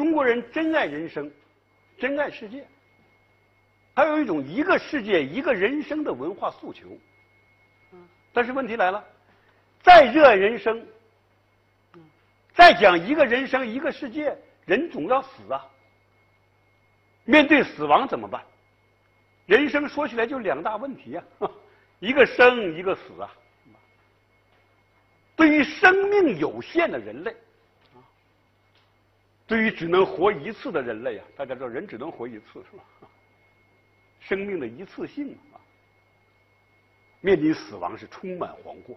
中国人真爱人生，真爱世界，还有一种一个世界一个人生的文化诉求。但是问题来了，再热爱人生，再讲一个人生一个世界，人总要死啊。面对死亡怎么办？人生说起来就两大问题啊，一个生，一个死啊。对于生命有限的人类，对于只能活一次的人类啊，大家知道人只能活一次是吧？生命的一次性啊，面临死亡是充满惶惑。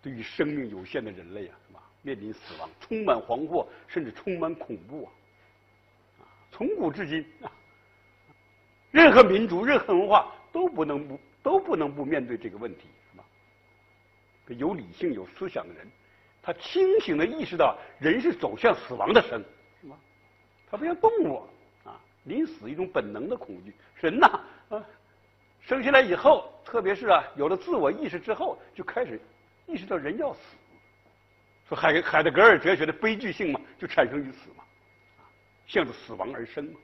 对于生命有限的人类啊，是吧？面临死亡充满惶惑，甚至充满恐怖啊！从古至今啊，任何民族、任何文化都不能不都不能不面对这个问题，是吧？有理性、有思想的人，他清醒的意识到人是走向死亡的生，是吧？他不像动物啊，临死一种本能的恐惧。人呐啊，生下来以后，特别是啊有了自我意识之后，就开始意识到人要死。说海海德格尔哲学的悲剧性嘛，就产生于此嘛。向着死亡而生嘛，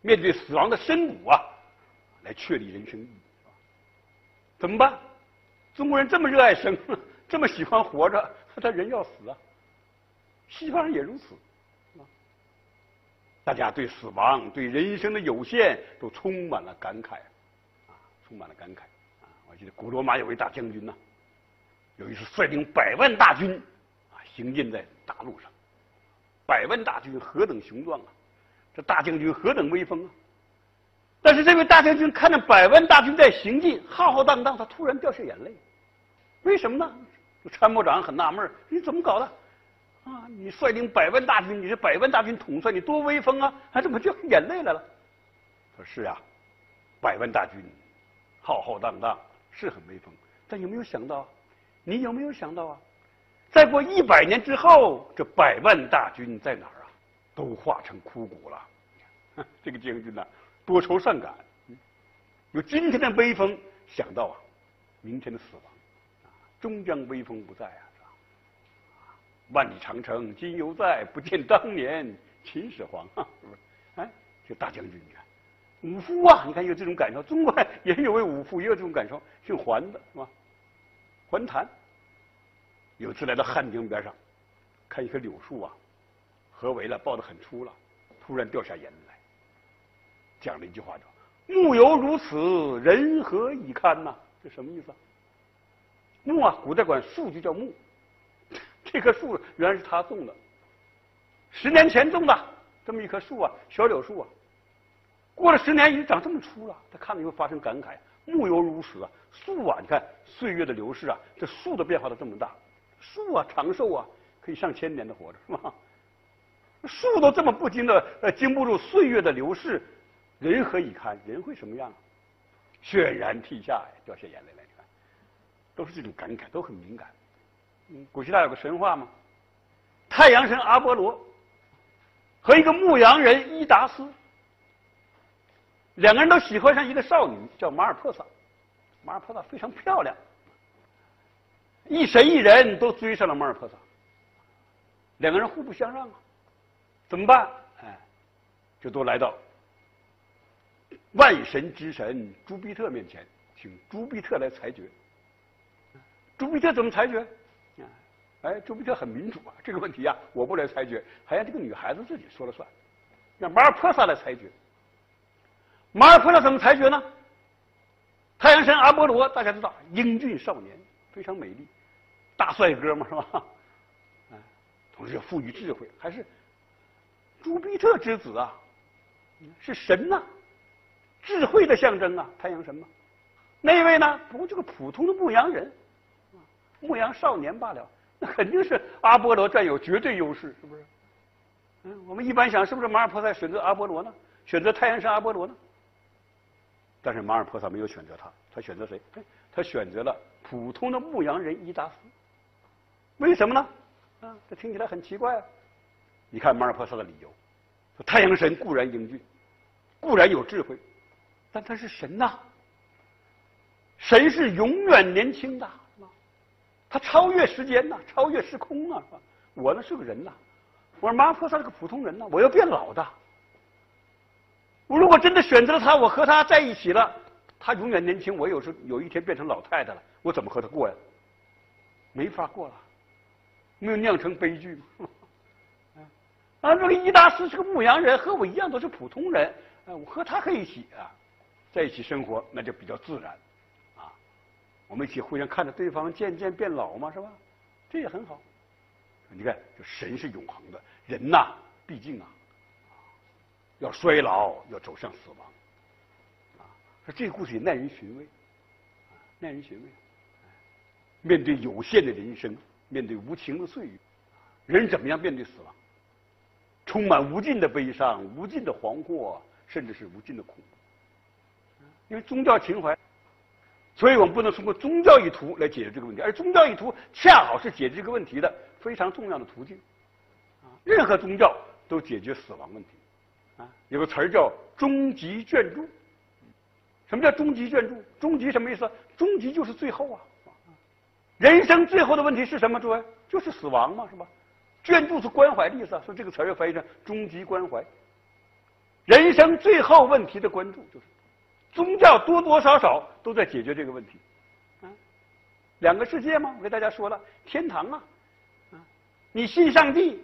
面对死亡的深谷啊，来确立人生意义，怎么办？中国人这么热爱生，这么喜欢活着，他人要死啊。西方人也如此，啊大家对死亡、对人生的有限都充满了感慨，啊，充满了感慨。啊，我记得古罗马有位大将军呐，有一次率领百万大军啊，行进在大路上。百万大军何等雄壮啊！这大将军何等威风啊！但是这位大将军看着百万大军在行进，浩浩荡荡，他突然掉下眼泪。为什么呢？参谋长很纳闷你怎么搞的？啊，你率领百万大军，你是百万大军统帅，你多威风啊！还怎么掉眼泪来了？说是啊，百万大军浩浩荡荡是很威风，但有没有想到？你有没有想到啊？再过一百年之后，这百万大军在哪儿啊？都化成枯骨了。这个将军呢，多愁善感，有今天的威风，想到啊，明天的死亡，终将威风不在啊，是吧？万里长城今犹在，不见当年秦始皇，是不是？哎，这大将军，你看，武夫啊，你看有这种感受。中国也有位武夫，也有这种感受，姓桓的是吧？桓谭。有次来到汉江边上，看一棵柳树啊，合围了，抱得很粗了，突然掉下眼泪来，讲了一句话叫“木犹如此，人何以堪”呐？这什么意思啊？木啊，古代管树就叫木，这棵树原来是他种的，十年前种的这么一棵树啊，小柳树啊，过了十年已经长这么粗了，他看了以后发生感慨：“木犹如此啊，树啊，你看岁月的流逝啊，这树的变化都这么大。”树啊，长寿啊，可以上千年的活着，是吧？树都这么不经的，呃，经不住岁月的流逝，人何以堪？人会什么样？泫然涕下，掉下眼泪来，都是这种感慨，都很敏感。嗯，古希腊有个神话嘛，太阳神阿波罗和一个牧羊人伊达斯，两个人都喜欢上一个少女，叫马尔珀萨。马尔珀萨非常漂亮。一神一人都追上了马尔珀萨，两个人互不相让啊，怎么办？哎，就都来到万神之神朱庇特面前，请朱庇特来裁决。朱庇特怎么裁决？啊哎，朱庇特很民主啊，这个问题啊，我不来裁决，还让这个女孩子自己说了算，让马尔珀萨来裁决。马尔珀萨怎么裁决呢？太阳神阿波罗，大家知道，英俊少年，非常美丽。大帅哥嘛，是吧？啊，同时又富于智慧，还是朱庇特之子啊，是神呐，智慧的象征啊，太阳神嘛。那位呢，不过就个普通的牧羊人，牧羊少年罢了，那肯定是阿波罗占有绝对优势，是不是？嗯，我们一般想，是不是马尔珀萨选择阿波罗呢？选择太阳神阿波罗呢？但是马尔珀萨没有选择他，他选择谁？他选择了普通的牧羊人伊达斯。为什么呢？啊，这听起来很奇怪啊！你看马尔珀萨的理由：说太阳神固然英俊，固然有智慧，但他是神呐。神是永远年轻的，他超越时间呐，超越时空啊，我呢是个人呐，我说妈，菩萨是个普通人呐，我要变老的。我如果真的选择了他，我和他在一起了，他永远年轻，我有时有一天变成老太太了，我怎么和他过呀？没法过了，没有酿成悲剧吗？啊，这个一大师是个牧羊人，和我一样都是普通人，啊，我和他在一起啊，在一起生活那就比较自然，我们一起互相看着对方渐渐变老嘛，是吧？这也很好。你看，这神是永恒的，人呐，毕竟啊，要衰老，要走向死亡，啊，说这个故事也耐人寻味，耐人寻味。面对有限的人生，面对无情的岁月，人怎么样面对死亡？充满无尽的悲伤，无尽的惶惑，甚至是无尽的恐怖。因为宗教情怀，所以我们不能通过宗教意图来解决这个问题，而宗教意图恰好是解决这个问题的非常重要的途径。啊，任何宗教都解决死亡问题。啊，有个词儿叫“终极眷注”。什么叫“终极眷注”？终极什么意思？终极就是最后啊。人生最后的问题是什么？诸位，就是死亡嘛，是吧？眷注是关怀的意思，所以这个词儿要翻译成终极关怀。人生最后问题的关注，就是宗教多多少少都在解决这个问题。啊，两个世界吗？我给大家说了，天堂啊，啊，你信上帝，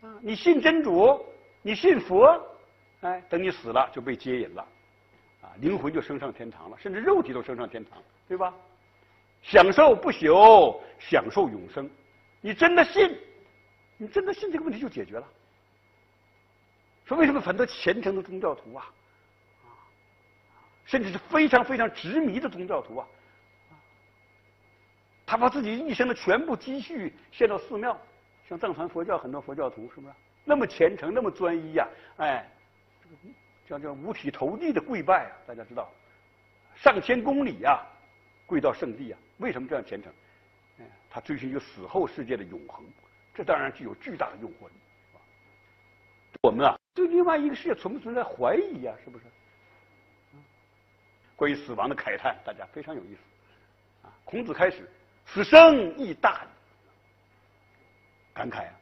啊，你信真主，你信佛，哎，等你死了就被接引了，啊，灵魂就升上天堂了，甚至肉体都升上天堂，对吧？享受不朽，享受永生，你真的信？你真的信这个问题就解决了。说为什么很多虔诚的宗教徒啊，甚至是非常非常执迷的宗教徒啊，他把自己一生的全部积蓄献到寺庙，像藏传佛教很多佛教徒是不是那么虔诚那么专一呀？哎，叫叫五体投地的跪拜啊！大家知道，上千公里呀，跪到圣地啊！为什么这样虔诚？哎，他追寻一个死后世界的永恒。这当然具有巨大的诱惑力，我们啊，对另外一个世界存不存在怀疑呀？是不是？关于死亡的慨叹，大家非常有意思。啊，孔子开始：“死生亦大矣。”感慨啊！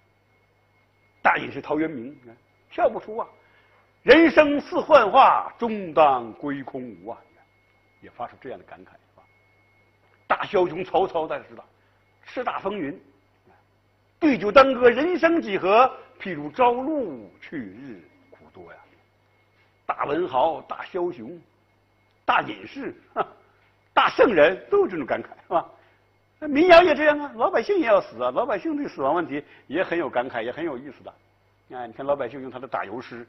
大隐是陶渊明，你看跳不出啊！“人生似幻化，终当归空无啊！”也发出这样的感慨，是吧？大枭雄曹操，大家知道，叱咤风云。对酒当歌，人生几何？譬如朝露，去日苦多呀！大文豪、大枭雄、大隐士、大圣人，都有这种感慨，是吧？民谣也这样啊，老百姓也要死啊，老百姓对死亡问题也很有感慨，也很有意思的。啊，你看老百姓用他的打油诗，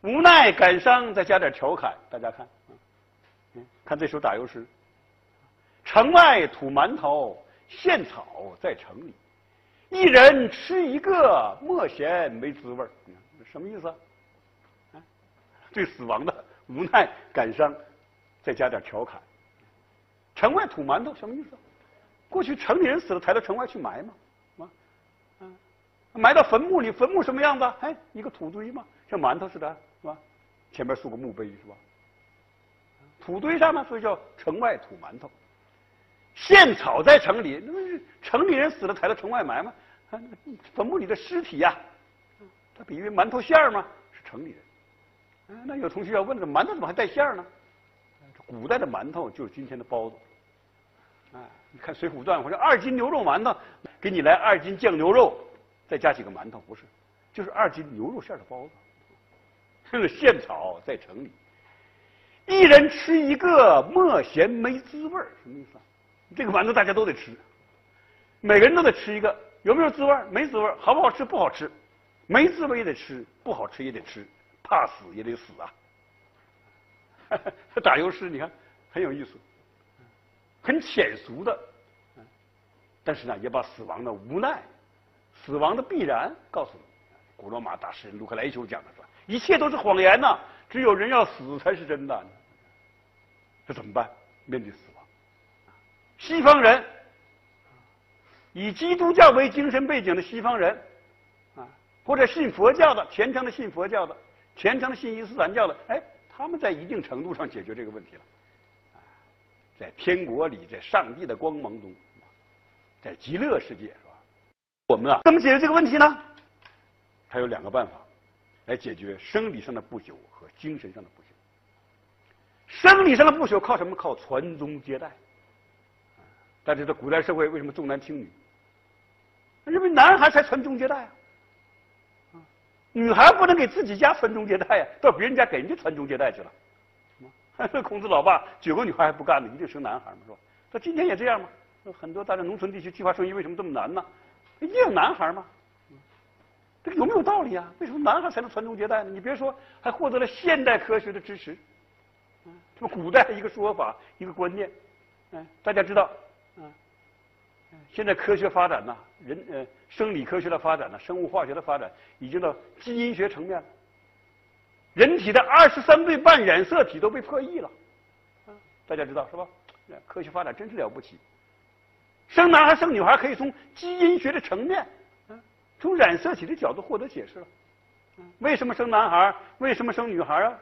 无奈感伤，再加点调侃，大家看，嗯，看这首打油诗：城外土馒头。现草在城里，一人吃一个，莫嫌没滋味儿。什么意思？啊，对死亡的无奈感伤，再加点调侃。城外土馒头什么意思？过去城里人死了，抬到城外去埋嘛，啊，嗯，埋到坟墓里，坟墓什么样子？哎，一个土堆嘛，像馒头似的，是吧？前面竖个墓碑，是吧？土堆上嘛，所以叫城外土馒头。现草在城里，那不是城里人死了抬到城外埋吗？啊，坟墓里的尸体呀，它比喻馒头馅儿嘛？是城里人。那有同学要问了，馒头怎么还带馅儿呢？古代的馒头就是今天的包子。啊，你看《水浒传》，我说二斤牛肉馒头，给你来二斤酱牛肉，再加几个馒头，不是，就是二斤牛肉馅的包子。这个现草在城里，一人吃一个，莫嫌没滋味儿，什么意思啊？这个馒头大家都得吃，每个人都得吃一个，有没有滋味没滋味好不好吃？不好吃，没滋味也得吃，不好吃也得吃，怕死也得死啊！打油诗，你看很有意思，很浅俗的，但是呢，也把死亡的无奈、死亡的必然告诉你。古罗马大诗人卢克莱修讲的是？一切都是谎言呐，只有人要死才是真的。这怎么办？面对死亡。西方人，以基督教为精神背景的西方人，啊，或者信佛教的虔诚的信佛教的，虔诚的信伊斯兰教的，哎，他们在一定程度上解决这个问题了，在天国里，在上帝的光芒中，在极乐世界是吧？我们啊，怎么解决这个问题呢？他有两个办法来解决生理上的不朽和精神上的不朽。生理上的不朽靠什么？靠传宗接代。但是在古代社会为什么重男轻女？认为男孩才传宗接代啊，女孩不能给自己家传宗接代呀，到别人家给人家传宗接代去了。这孔子老爸九个女孩还不干呢，一定生男孩嘛，是吧？他今天也这样嘛？很多大家农村地区计划生育为什么这么难呢？一定要男孩嘛？这个有没有道理啊？为什么男孩才能传宗接代呢？你别说，还获得了现代科学的支持。这么古代一个说法，一个观念，嗯，大家知道，嗯，现在科学发展呢，人呃生理科学的发展呢，生物化学的发展，已经到基因学层面了。人体的二十三对半染色体都被破译了，大家知道是吧？科学发展真是了不起。生男孩生女孩可以从基因学的层面，从染色体的角度获得解释了。为什么生男孩？为什么生女孩啊？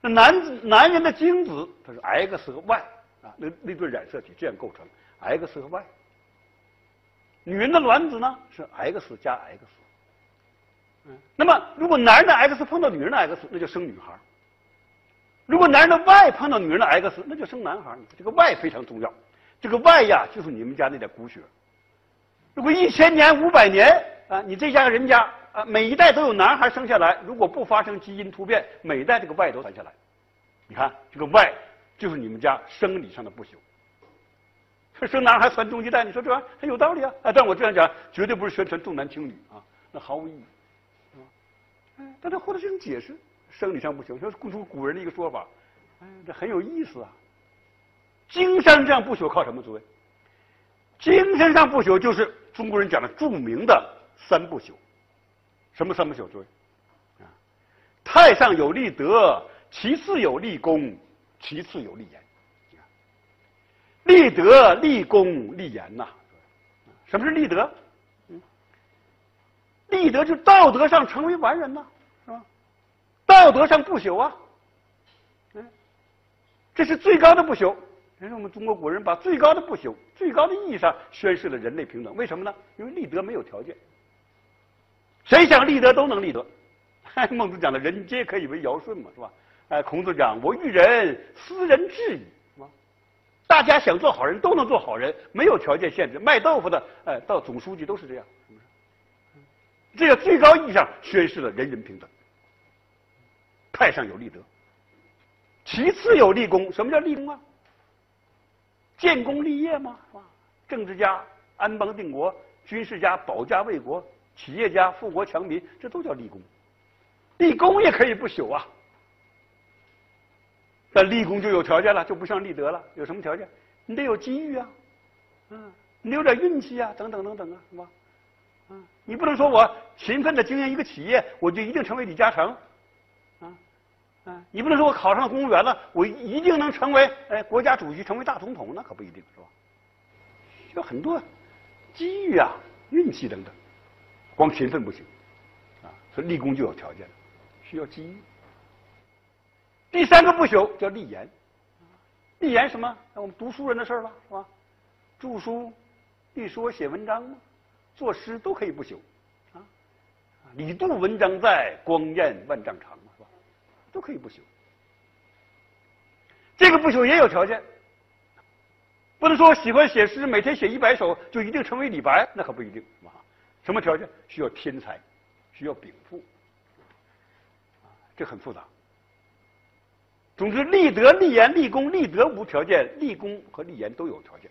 那男子男人的精子它是 X 和 Y 啊，那那对染色体这样构成 X 和 Y。女人的卵子呢是 X 加 X。那么，如果男人的 X 碰到女人的 X，那就生女孩；如果男人的 Y 碰到女人的 X，那就生男孩。这个 Y 非常重要，这个 Y 呀，就是你们家那点骨血。如果一千年、五百年啊，你这家人家啊，每一代都有男孩生下来，如果不发生基因突变，每一代这个 Y 都传下来。你看，这个 Y 就是你们家生理上的不朽。生男孩传宗接代，你说这玩意儿很有道理啊！啊，但我这样讲，绝对不是宣传重男轻女啊，那毫无意义。哎，大家获得这种解释，生理上不朽，说古出古人的一个说法，哎，这很有意思啊。精神上不朽靠什么？诸位，精神上不朽就是中国人讲的著名的三不朽。什么三不朽？诸位，啊，太上有立德，其次有立功，其次有立言。立德、立功、立言呐。什么是立德？立德就道德上成为完人呐，是吧？道德上不朽啊，嗯，这是最高的不朽。这是我们中国古人把最高的不朽、最高的意义上宣示了人类平等。为什么呢？因为立德没有条件，谁想立德都能立德。孟子讲的“人皆可以为尧舜”嘛，是吧？哎，孔子讲“我欲人，斯人至矣”，大家想做好人都能做好人，没有条件限制。卖豆腐的，哎，到总书记都是这样。这个最高意义上宣示了人人平等。太上有立德，其次有立功。什么叫立功啊？建功立业吗？是吧？政治家安邦定国，军事家保家卫国，企业家富国强民，这都叫立功。立功也可以不朽啊。但立功就有条件了，就不像立德了。有什么条件？你得有机遇啊，嗯，你有点运气啊，等等等等啊，是吧？嗯，你不能说我勤奋的经营一个企业，我就一定成为李嘉诚，啊，啊，你不能说我考上公务员了，我一定能成为哎国家主席，成为大总统，那可不一定是吧？有很多机遇啊、运气等等，光勤奋不行，啊，所以立功就有条件，需要机遇。第三个不朽叫立言，立言什么？那我们读书人的事儿了，是吧？著书、立说、写文章嘛。作诗都可以不朽，啊，李杜文章在，光焰万丈长嘛，是吧？都可以不朽。这个不朽也有条件，不能说喜欢写诗，每天写一百首就一定成为李白，那可不一定，是吧？什么条件？需要天才，需要禀赋，啊，这很复杂。总之，立德、立言、立功，立德无条件，立功和立言都有条件。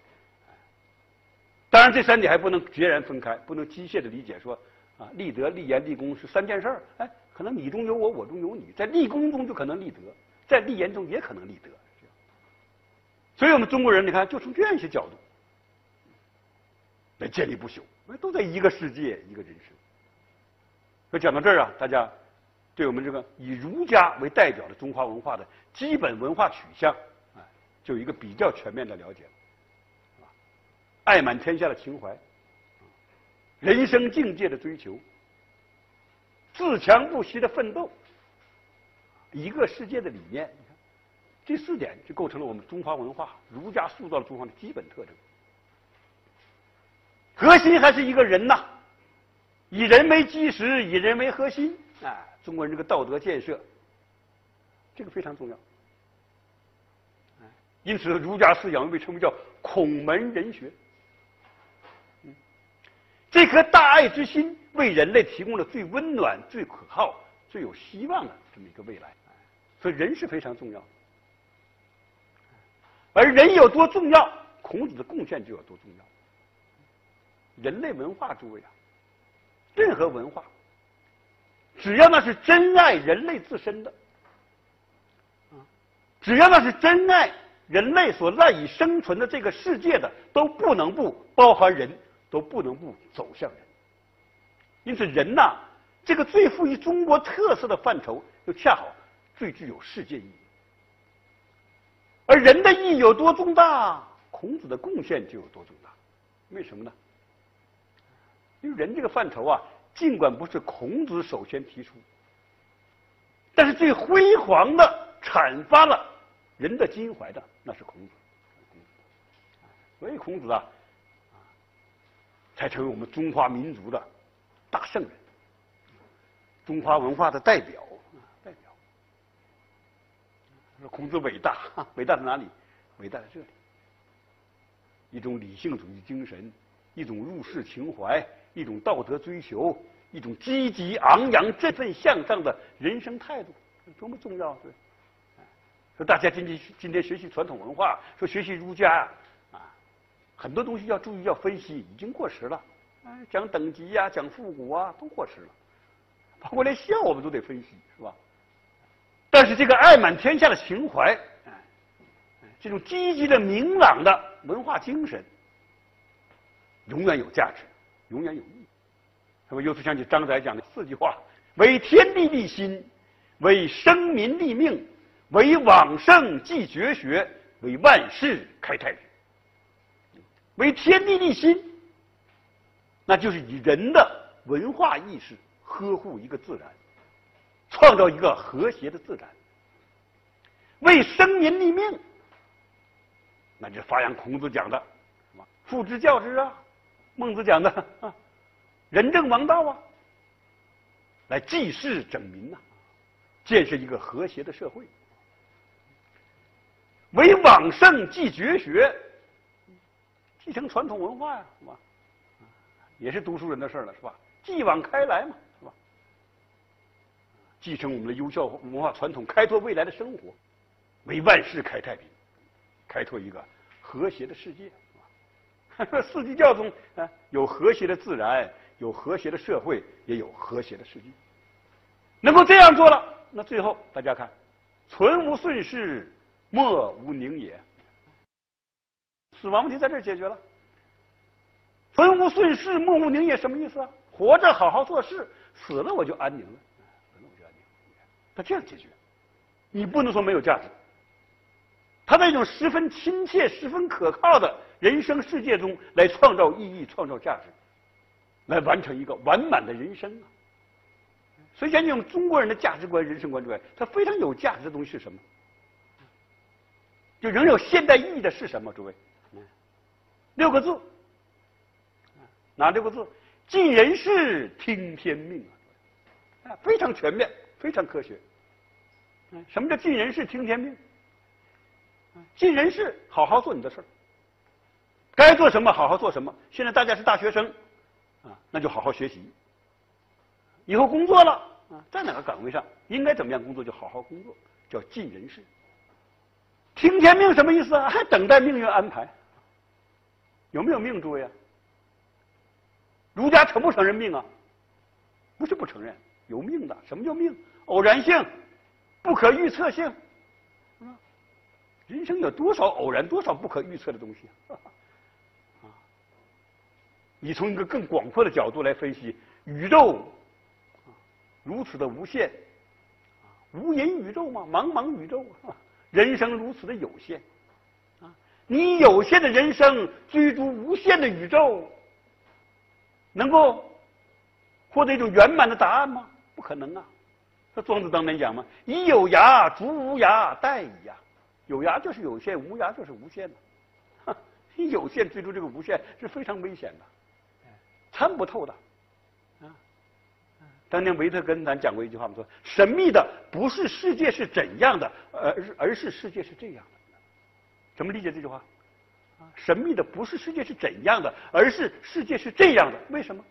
当然，这三点还不能截然分开，不能机械的理解说啊，立德、立言、立功是三件事儿。哎，可能你中有我，我中有你，在立功中就可能立德，在立言中也可能立德。所以我们中国人，你看，就从这样一些角度来建立不朽，都在一个世界，一个人生。所以讲到这儿啊，大家对我们这个以儒家为代表的中华文化的基本文化取向啊，就有一个比较全面的了解。啊爱满天下的情怀，人生境界的追求，自强不息的奋斗，一个世界的理念，你看，这四点就构成了我们中华文化儒家塑造了中华的基本特征。核心还是一个人呐，以人为基石，以人为核心啊！中国人这个道德建设，这个非常重要。因此，儒家思想又被称为叫孔门人学。这颗大爱之心为人类提供了最温暖、最可靠、最有希望的这么一个未来。所以，人是非常重要的。而人有多重要，孔子的贡献就有多重要。人类文化，诸位啊。任何文化，只要那是真爱人类自身的，啊，只要那是真爱人类所赖以生存的这个世界的，都不能不包含人，都不能不走向人。因此，人呐，这个最富于中国特色的范畴，又恰好最具有世界意义。而人的意义有多重大，孔子的贡献就有多重大。为什么呢？因为人这个范畴啊，尽管不是孔子首先提出，但是最辉煌的阐发了人的襟怀的，那是孔子。所以孔子啊，才成为我们中华民族的大圣人，中华文化的代表。代表。说孔子伟大，伟大在哪里？伟大在这里，一种理性主义精神，一种入世情怀。一种道德追求，一种积极昂扬、振奋向上的人生态度，多么重要！对，说大家今天今天学习传统文化，说学习儒家啊，很多东西要注意要分析，已经过时了。讲等级呀，讲复古啊，都过时了。包括连笑我们都得分析，是吧？但是这个爱满天下的情怀，这种积极的、明朗的文化精神，永远有价值。永远有意义。那么由此想起张载讲的四句话：为天地立心，为生民立命，为往圣继绝学，为万世开太平。为天地立心，那就是以人的文化意识呵护一个自然，创造一个和谐的自然。为生民立命，那就发扬孔子讲的什么“父之教之”啊。孟子讲的啊，仁政王道啊，来济世整民呐，建设一个和谐的社会。为往圣继绝学，继承传统文化呀，是吧？也是读书人的事儿了，是吧？继往开来嘛，是吧？继承我们的优秀文化传统，开拓未来的生活，为万世开太平，开拓一个和谐的世界。四季教中啊，有和谐的自然，有和谐的社会，也有和谐的世界。能够这样做了，那最后大家看，存无顺势，莫无宁也。死亡问题在这儿解决了。存无顺势，莫无宁也，什么意思啊？活着好好做事，死了我就安宁了，死了我就安宁。他这样解决，你不能说没有价值。他在一种十分亲切、十分可靠的。人生世界中来创造意义、创造价值，来完成一个完满的人生啊！所以讲，我们中国人的价值观、人生观之外，它非常有价值的东西是什么？就仍有现代意义的是什么？诸位，六个字，哪六个字？尽人事，听天命啊！非常全面，非常科学。什么叫尽人事，听天命？尽人事，好好做你的事儿。该做什么，好好做什么。现在大家是大学生，啊，那就好好学习。以后工作了，啊，在哪个岗位上应该怎么样工作，就好好工作，叫尽人事。听天命什么意思啊？还等待命运安排。有没有命，诸位啊？儒家承不承认命啊？不是不承认，有命的。什么叫命？偶然性，不可预测性。人生有多少偶然，多少不可预测的东西啊？啊你从一个更广阔的角度来分析宇宙，如此的无限，无垠宇宙嘛，茫茫宇宙，人生如此的有限，啊，你有限的人生追逐无限的宇宙，能够获得一种圆满的答案吗？不可能啊！那庄子当年讲嘛，“以有涯逐无涯，殆矣呀！”有涯就是有限，无涯就是无限的。你有限追逐这个无限是非常危险的。参不透的，啊，当年维特根咱讲过一句话，我们说神秘的不是世界是怎样的，而而是世界是这样的。怎么理解这句话？啊，神秘的不是世界是怎样的，而是世界是这样的。为什么？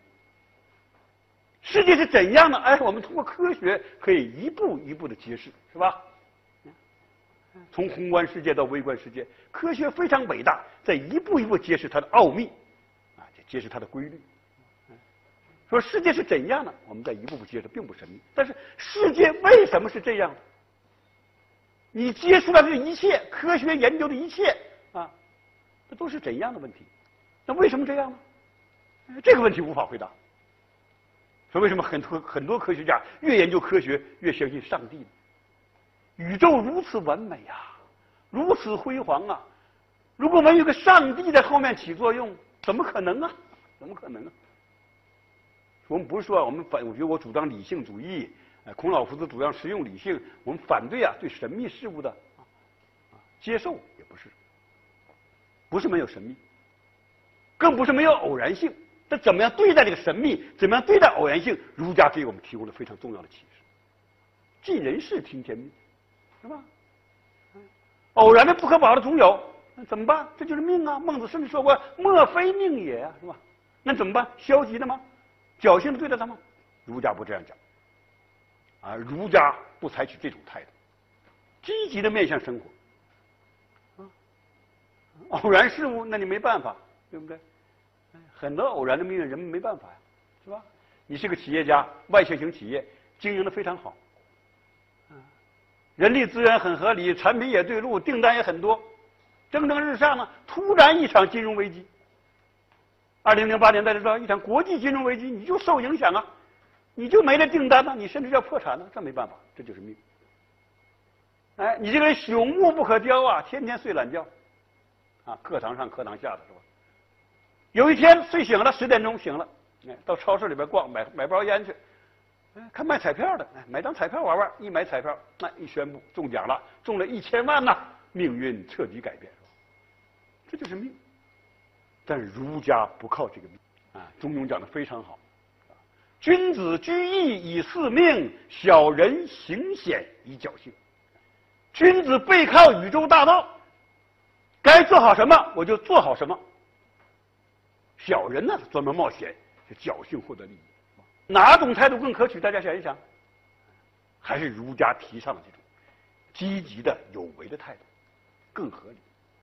世界是怎样的？哎，我们通过科学可以一步一步的揭示，是吧？从宏观世界到微观世界，科学非常伟大，在一步一步揭示它的奥秘，啊，揭示它的规律。说世界是怎样的，我们在一步步揭示，并不神秘。但是世界为什么是这样？你揭出来的一切科学研究的一切啊，这都是怎样的问题？那为什么这样呢？这个问题无法回答。说为什么很多很多科学家越研究科学越相信上帝呢？宇宙如此完美啊，如此辉煌啊！如果没有个上帝在后面起作用，怎么可能啊？怎么可能啊？我们不是说我们反，我觉得我主张理性主义，呃，孔老夫子主张实用理性，我们反对啊对神秘事物的啊接受也不是，不是没有神秘，更不是没有偶然性。那怎么样对待这个神秘？怎么样对待偶然性？儒家给我们提供了非常重要的启示：尽人事，听天命。是吧？偶然的不可保的总有，那怎么办？这就是命啊！孟子甚至说过：“莫非命也啊！”是吧？那怎么办？消极的吗？侥幸的对待他吗？儒家不这样讲，啊，儒家不采取这种态度，积极的面向生活。啊，偶然事物，那你没办法，对不对？很多偶然的命运，人们没办法呀，是吧？你是个企业家，外向型企业经营的非常好。人力资源很合理，产品也对路，订单也很多，蒸蒸日上呢。突然一场金融危机，二零零八年大家知道，一场国际金融危机，你就受影响啊，你就没了订单了，你甚至要破产了，这没办法，这就是命。哎，你这个人朽木不可雕啊，天天睡懒觉，啊，课堂上课堂下的是吧？有一天睡醒了，十点钟醒了，哎，到超市里边逛，买买包烟去。看卖彩票的，哎，买张彩票玩玩。一买彩票，那一宣布中奖了，中了一千万呐，命运彻底改变，这就是命。但儒家不靠这个命啊。中庸讲的非常好，君子居易以四命，小人行险以侥幸。君子背靠宇宙大道，该做好什么我就做好什么。小人呢，专门冒险，侥幸获得利益。哪种态度更可取？大家想一想，还是儒家提倡的这种积极的有为的态度更合理。